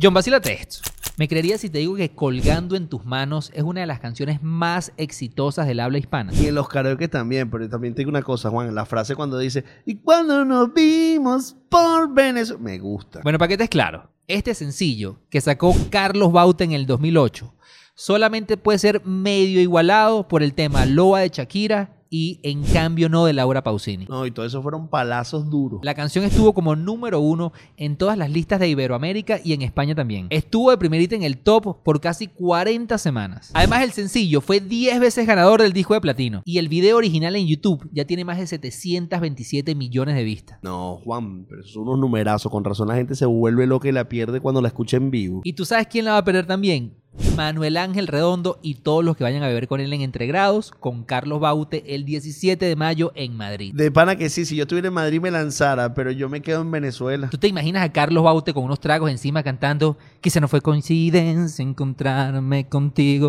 John, vacílate esto. ¿Me creerías si te digo que Colgando en tus manos es una de las canciones más exitosas del habla hispana? Y en los karaoke también, pero también te digo una cosa, Juan, la frase cuando dice, y cuando nos vimos por Venezuela, me gusta. Bueno, para que estés claro, este sencillo que sacó Carlos Baute en el 2008 solamente puede ser medio igualado por el tema Loa de Shakira y En cambio no de Laura Pausini. No, y todo eso fueron palazos duros. La canción estuvo como número uno en todas las listas de Iberoamérica y en España también. Estuvo de primerita en el top por casi 40 semanas. Además, el sencillo fue 10 veces ganador del disco de platino. Y el video original en YouTube ya tiene más de 727 millones de vistas. No, Juan, pero son unos numerazos. Con razón la gente se vuelve loca y la pierde cuando la escucha en vivo. ¿Y tú sabes quién la va a perder también? Manuel Ángel Redondo y todos los que vayan a beber con él en Entregrados con Carlos Baute el 17 de mayo en Madrid. De pana que sí, si yo estuviera en Madrid me lanzara, pero yo me quedo en Venezuela. ¿Tú te imaginas a Carlos Baute con unos tragos encima cantando Quizá no fue coincidencia encontrarme contigo?